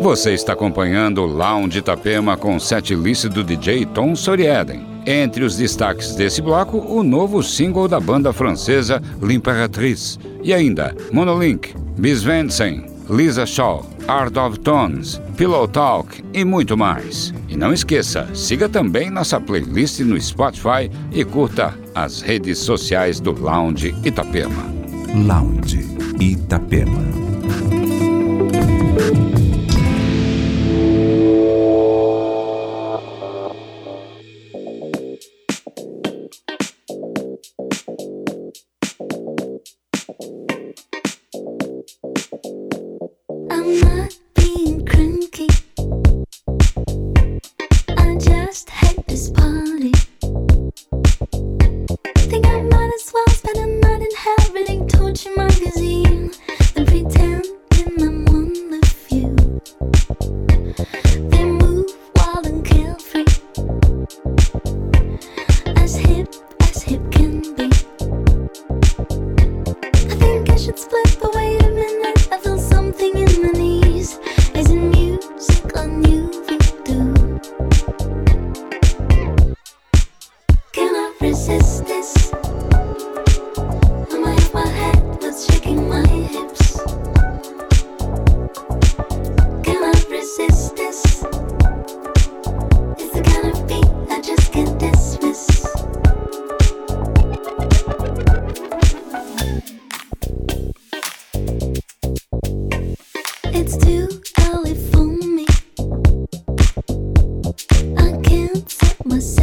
Você está acompanhando o Lounge Itapema com set list do DJ Tom Sorieden. Entre os destaques desse bloco, o novo single da banda francesa L'Imperatrice. E ainda Monolink, Miss Vincent, Lisa Shaw, Art of Tones, Pillow Talk e muito mais. E não esqueça, siga também nossa playlist no Spotify e curta as redes sociais do Lounge Itapema. Lounge Itapema. Mas.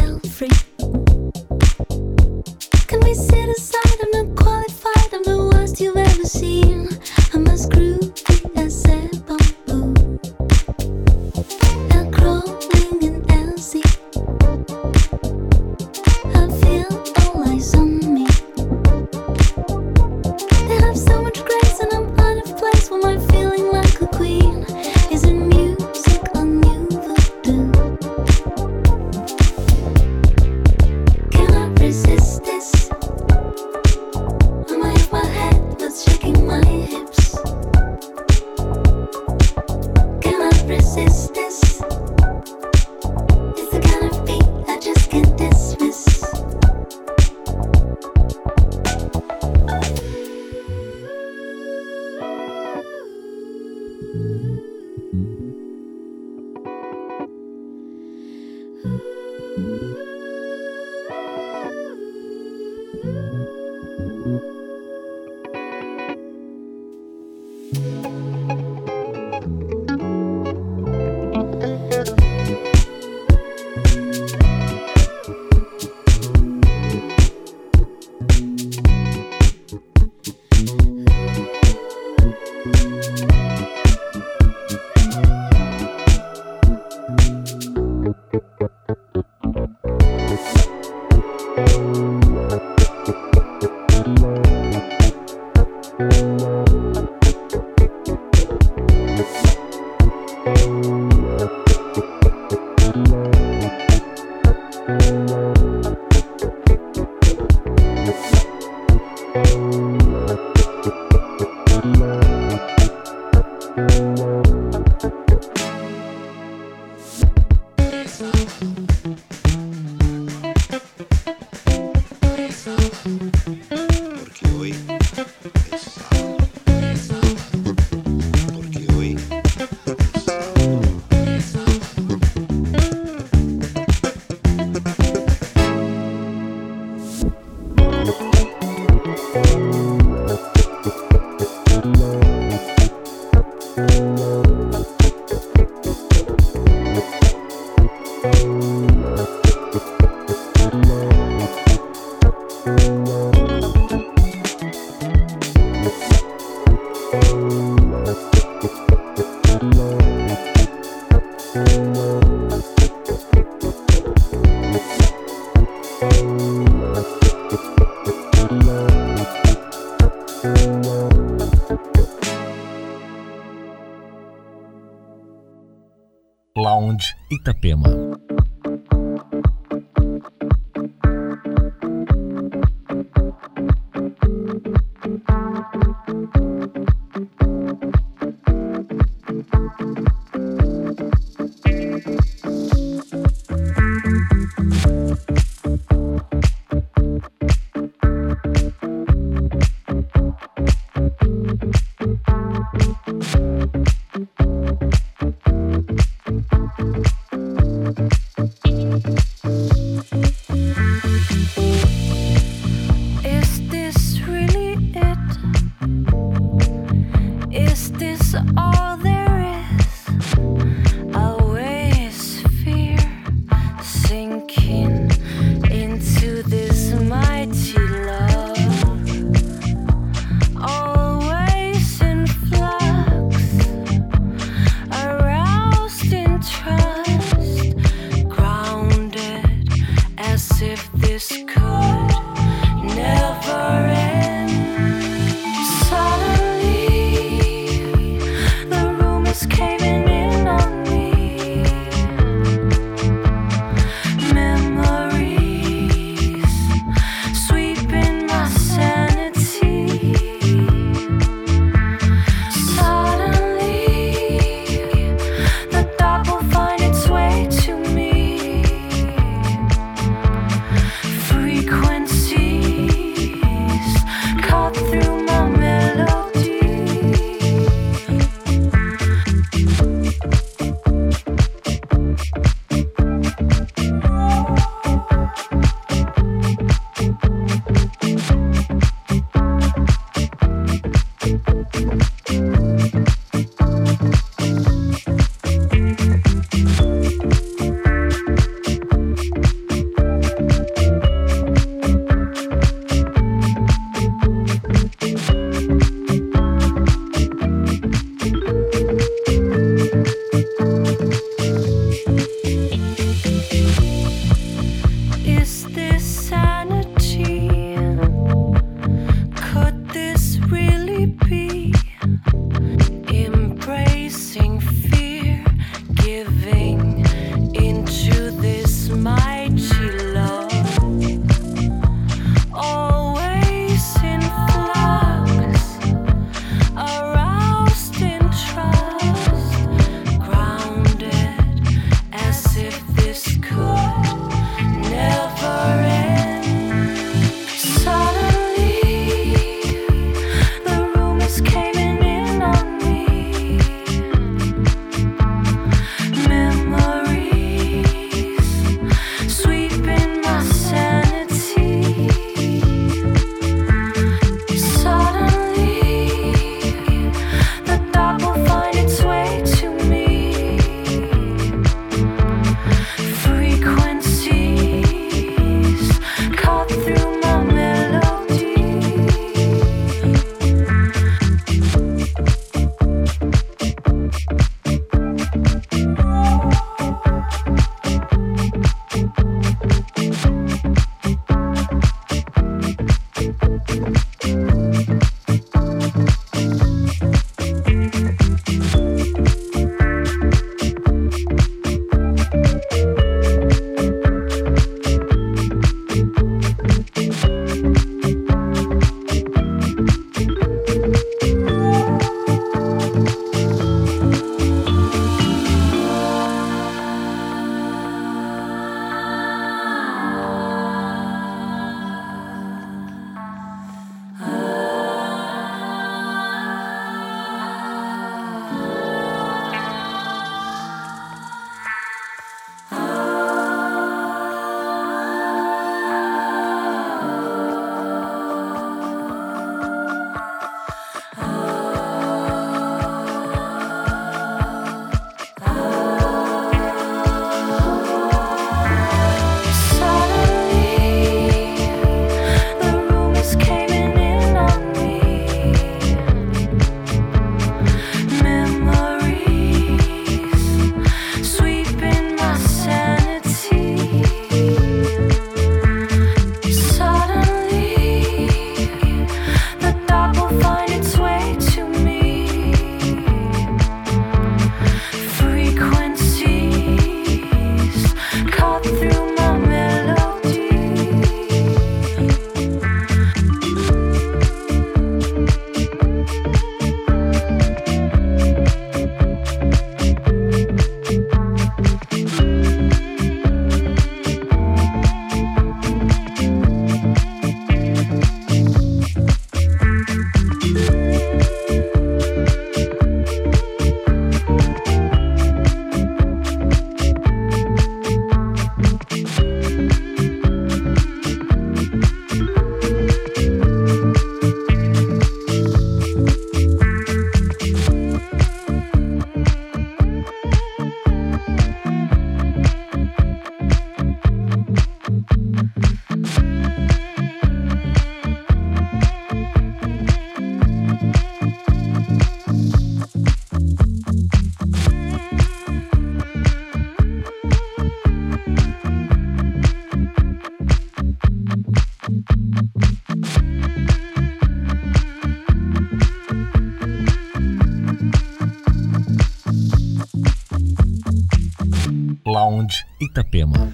Itapema.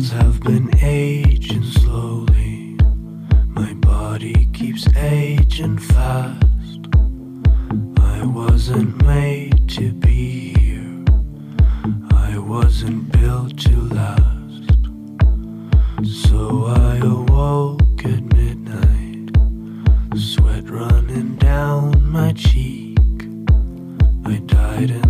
cells have been aging slowly. My body keeps aging fast. I wasn't made to be here. I wasn't built to last. So I awoke at midnight, sweat running down my cheek. I died in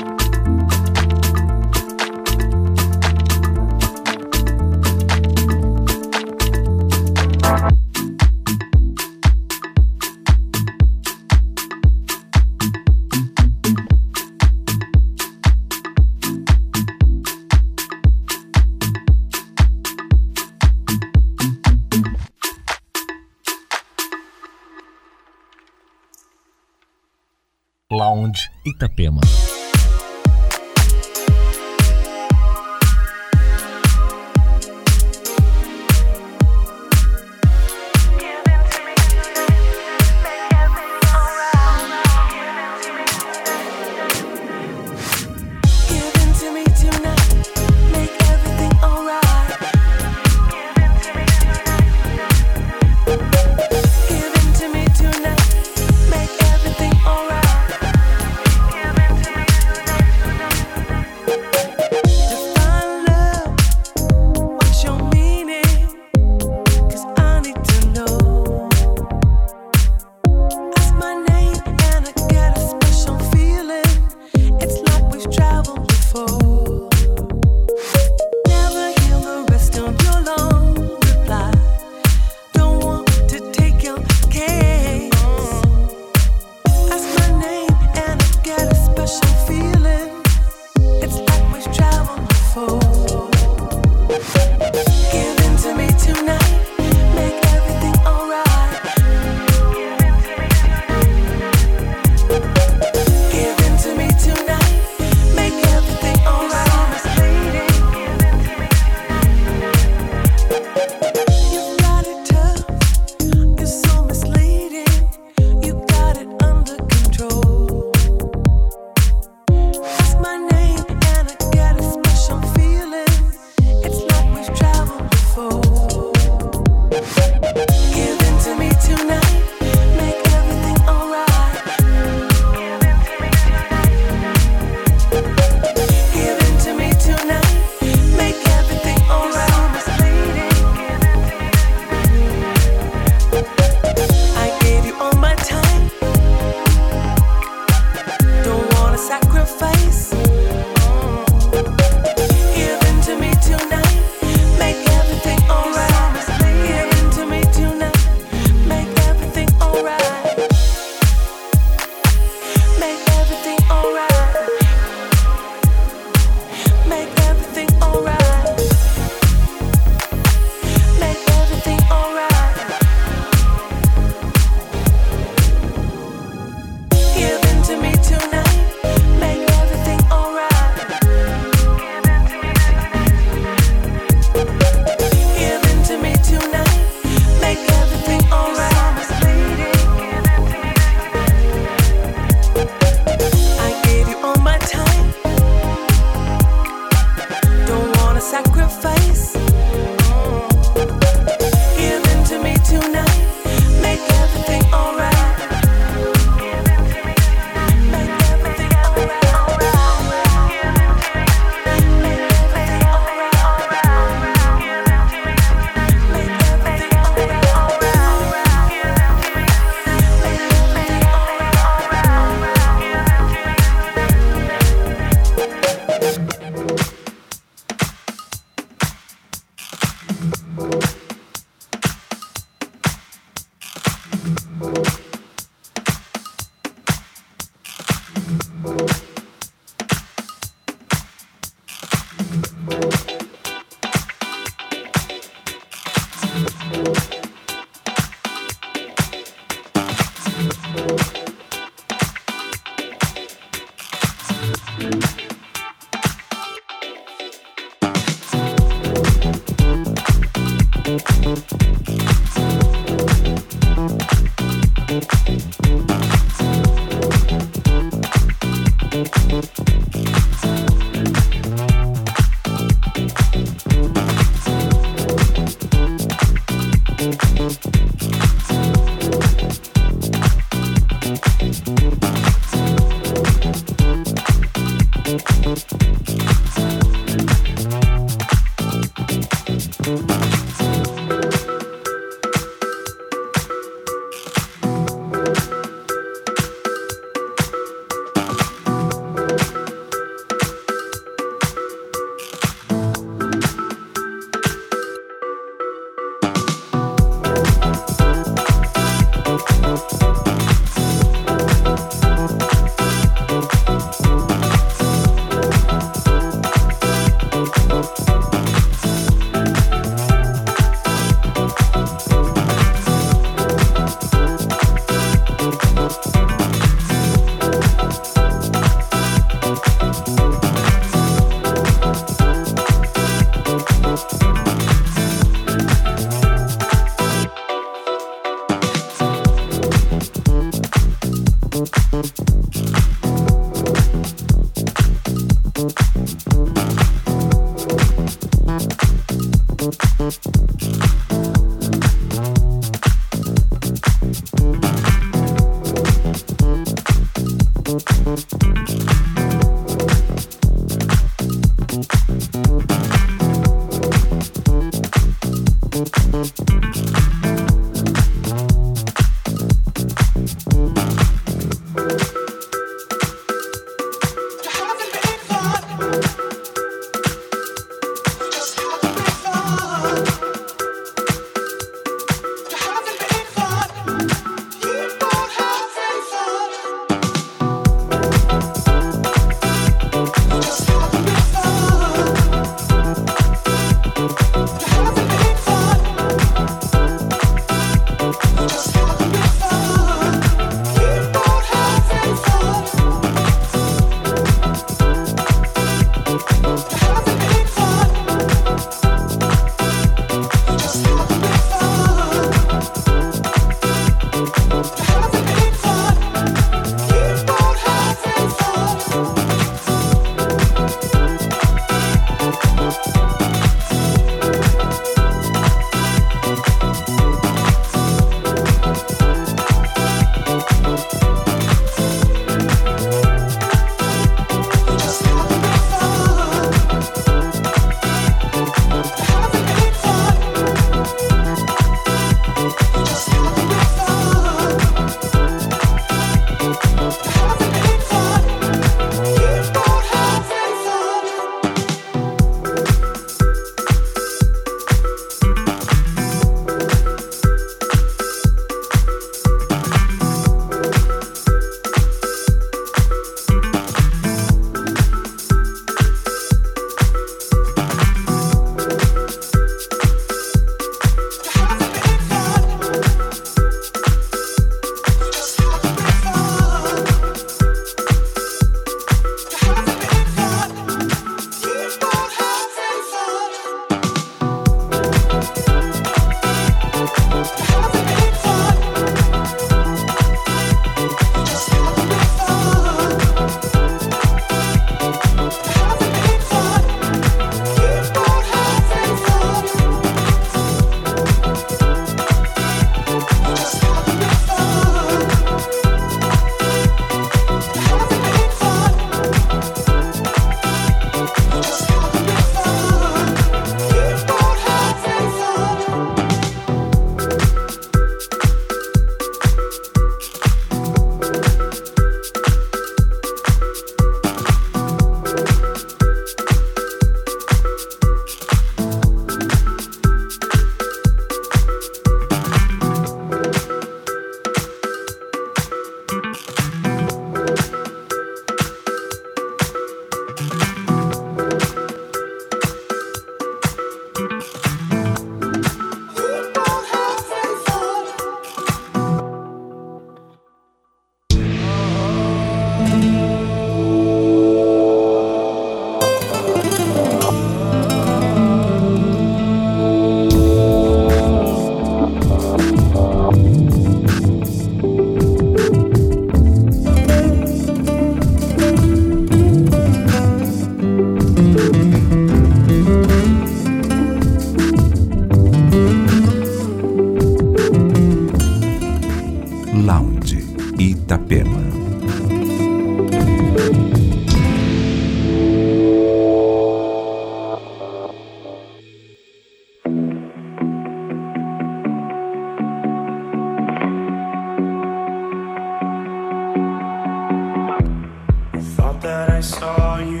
that I saw you.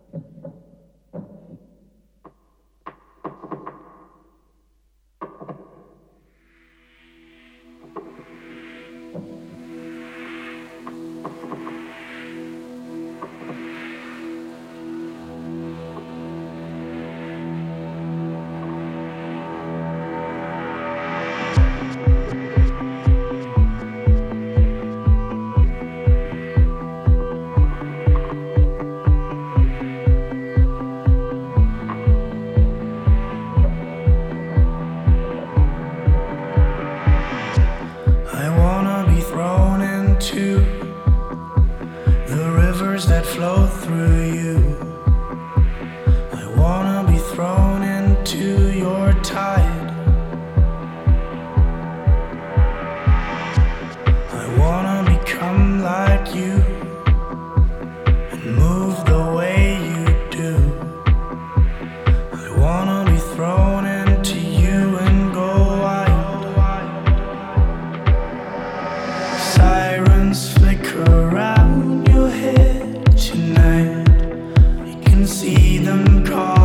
call.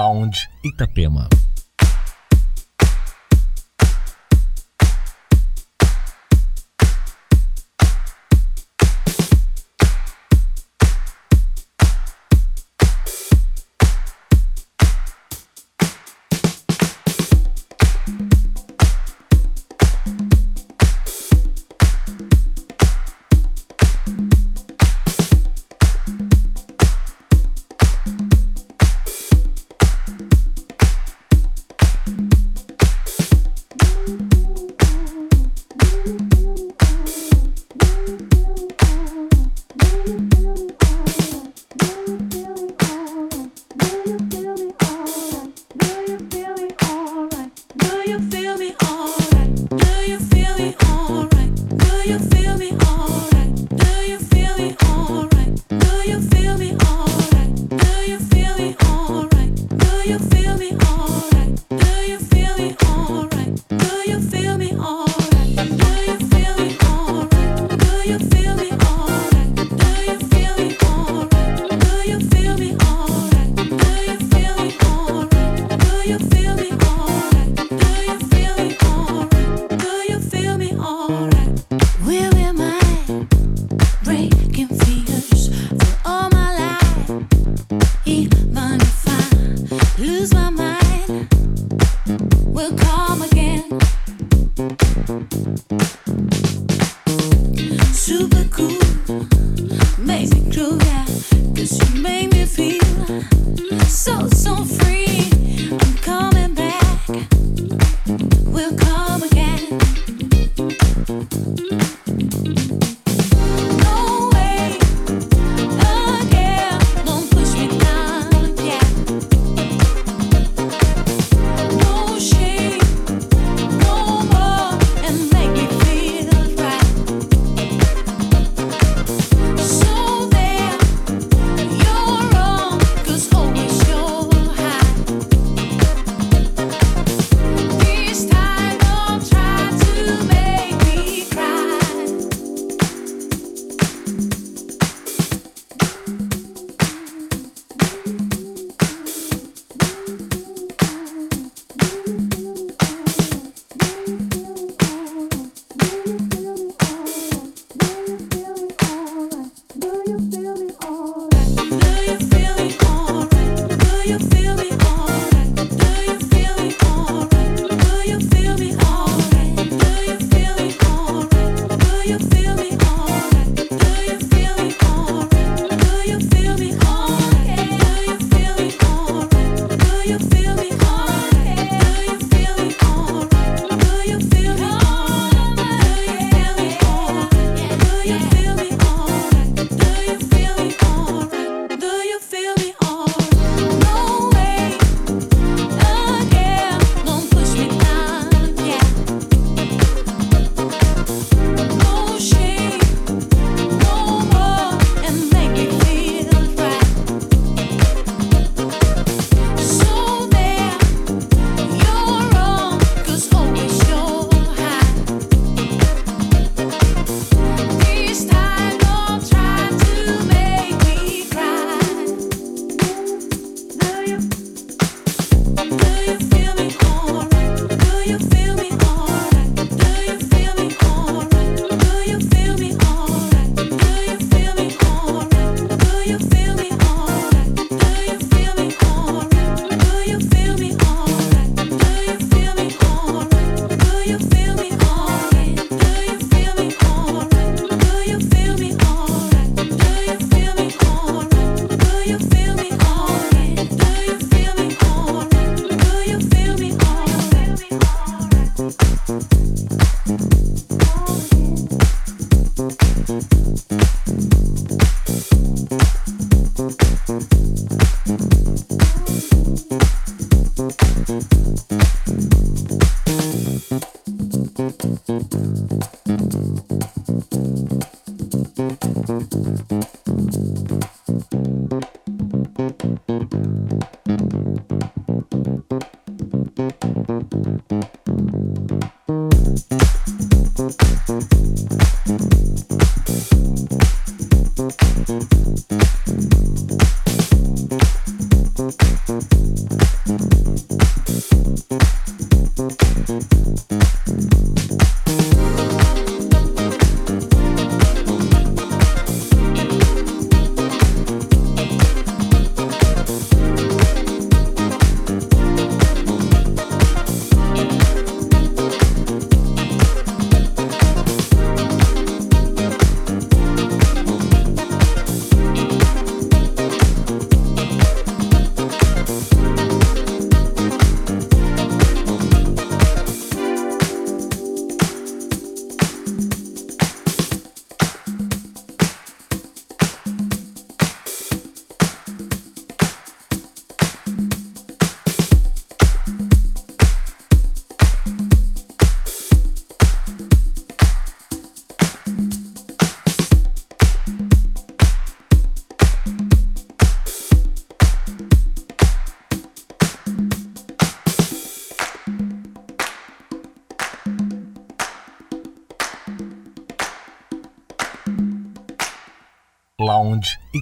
Lounge Itapema. Cause you make me feel so, so free.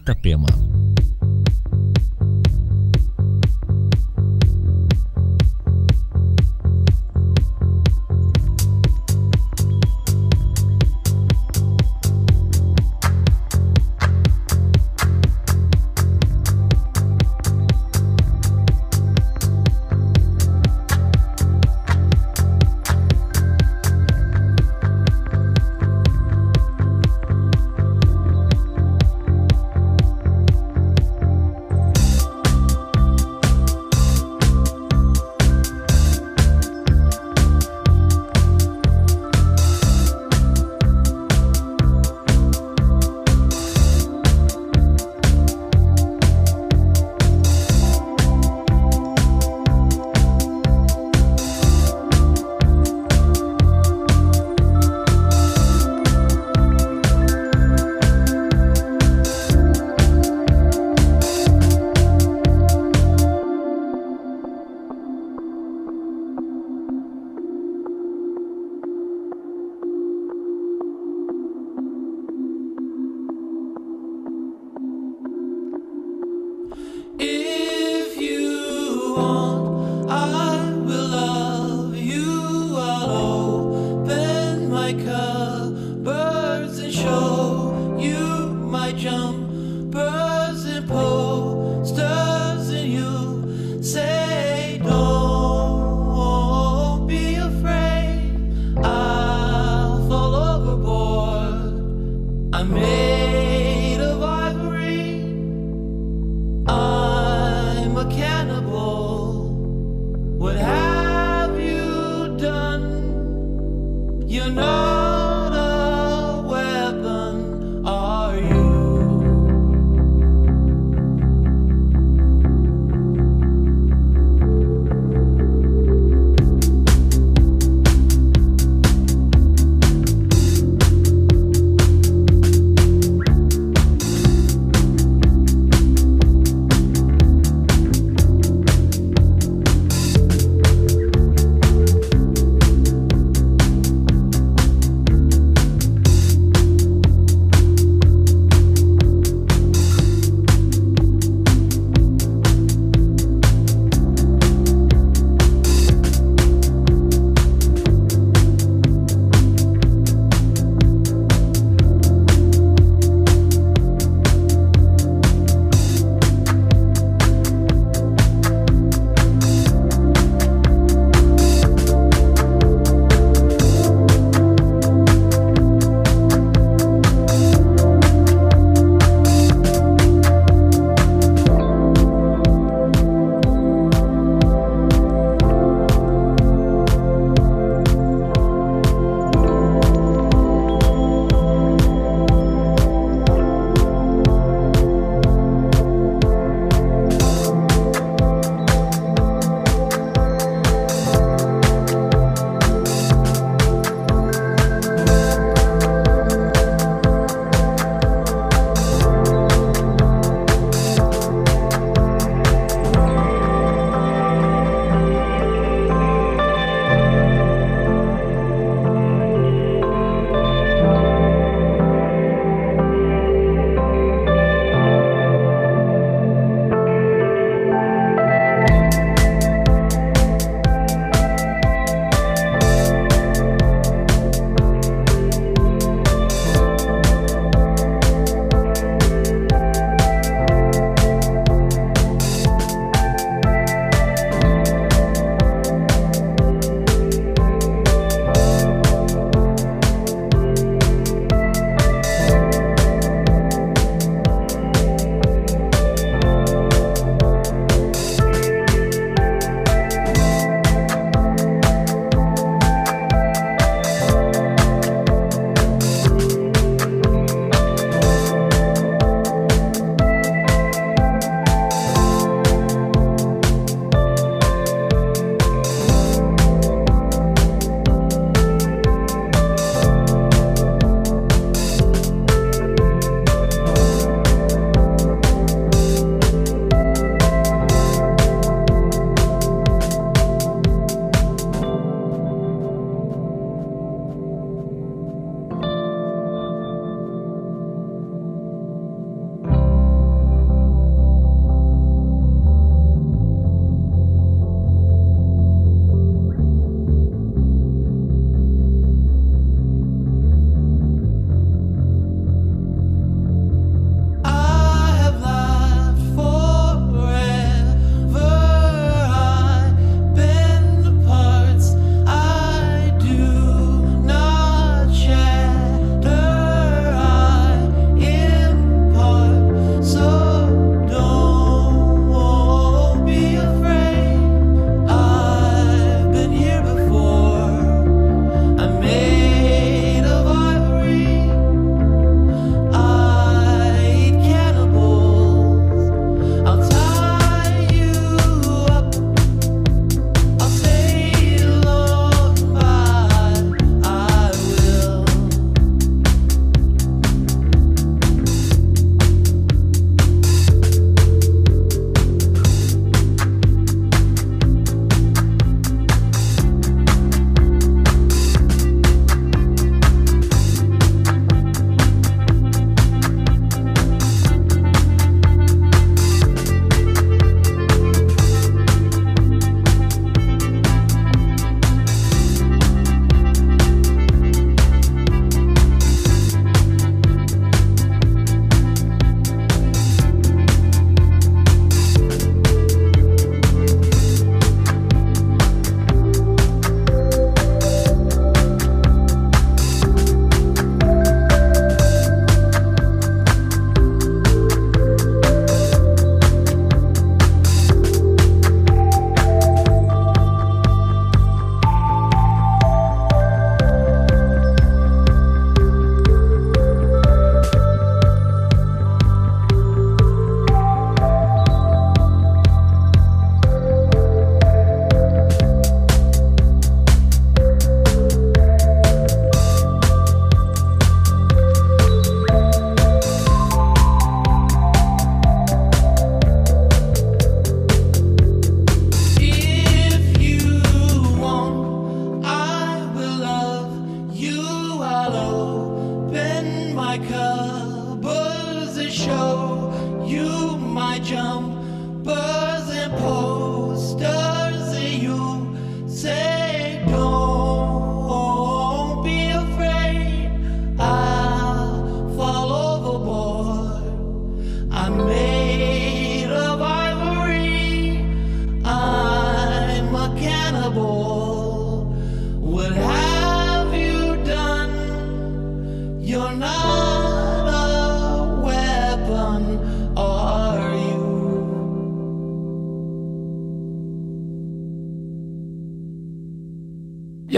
Itapema.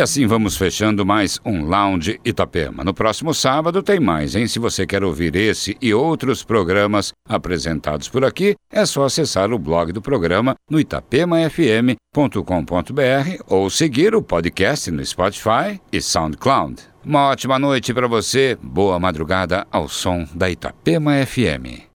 E assim vamos fechando mais um Lounge Itapema. No próximo sábado tem mais, hein? Se você quer ouvir esse e outros programas apresentados por aqui, é só acessar o blog do programa no itapemafm.com.br ou seguir o podcast no Spotify e SoundCloud. Uma ótima noite para você, boa madrugada ao som da Itapema FM.